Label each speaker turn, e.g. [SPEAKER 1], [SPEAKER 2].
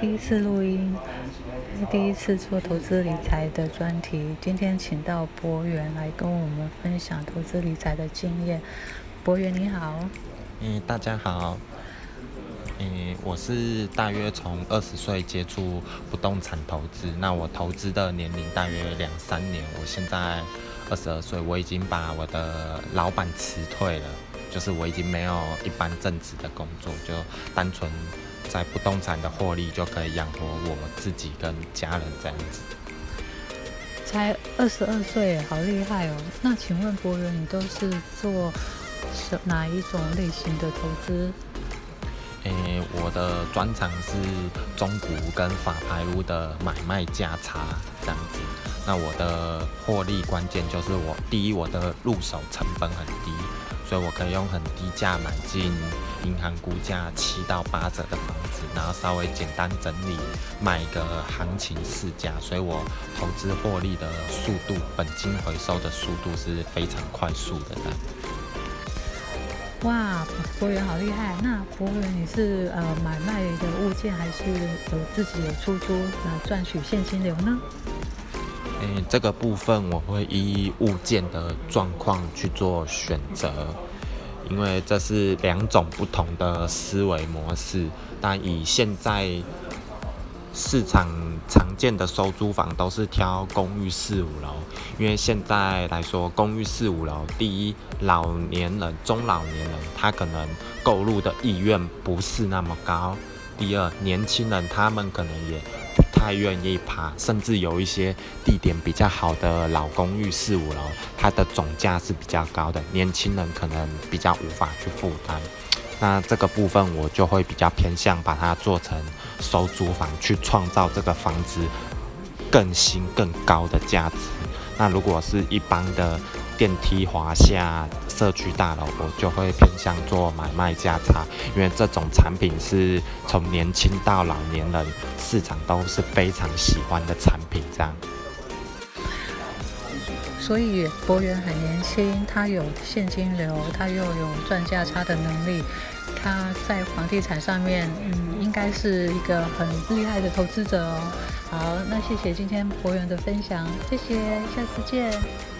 [SPEAKER 1] 第一次录音，第一次做投资理财的专题。今天请到博源来跟我们分享投资理财的经验。博源你好。
[SPEAKER 2] 嗯，大家好。嗯，我是大约从二十岁接触不动产投资，那我投资的年龄大约两三年。我现在二十二岁，我已经把我的老板辞退了，就是我已经没有一般正职的工作，就单纯。在不动产的获利就可以养活我自己跟家人这样子。
[SPEAKER 1] 才二十二岁，好厉害哦！那请问博源，你都是做什哪一种类型的投资？
[SPEAKER 2] 诶，我的专长是中古跟法拍屋的买卖价差这样子。那我的获利关键就是我第一，我的入手成本很低。所以我可以用很低价买进银行估价七到八折的房子，然后稍微简单整理，卖个行情市价，所以我投资获利的速度、本金回收的速度是非常快速的。
[SPEAKER 1] 哇，博源好厉害！那博源你是呃买卖的物件，还是有自己有出租，那赚取现金流呢？
[SPEAKER 2] 嗯，这个部分我会依物件的状况去做选择，因为这是两种不同的思维模式。但以现在市场常见的收租房都是挑公寓四五楼，因为现在来说，公寓四五楼，第一，老年人、中老年人他可能购入的意愿不是那么高；第二，年轻人他们可能也不。太愿意爬，甚至有一些地点比较好的老公寓四五楼，它的总价是比较高的，年轻人可能比较无法去负担。那这个部分我就会比较偏向把它做成收租房，去创造这个房子更新更高的价值。那如果是一般的电梯华夏。社区大楼，我就会偏向做买卖价差，因为这种产品是从年轻到老年人市场都是非常喜欢的产品，这样。
[SPEAKER 1] 所以博元很年轻，他有现金流，他又有赚价差的能力，他在房地产上面，嗯，应该是一个很厉害的投资者哦。好，那谢谢今天博元的分享，谢谢，下次见。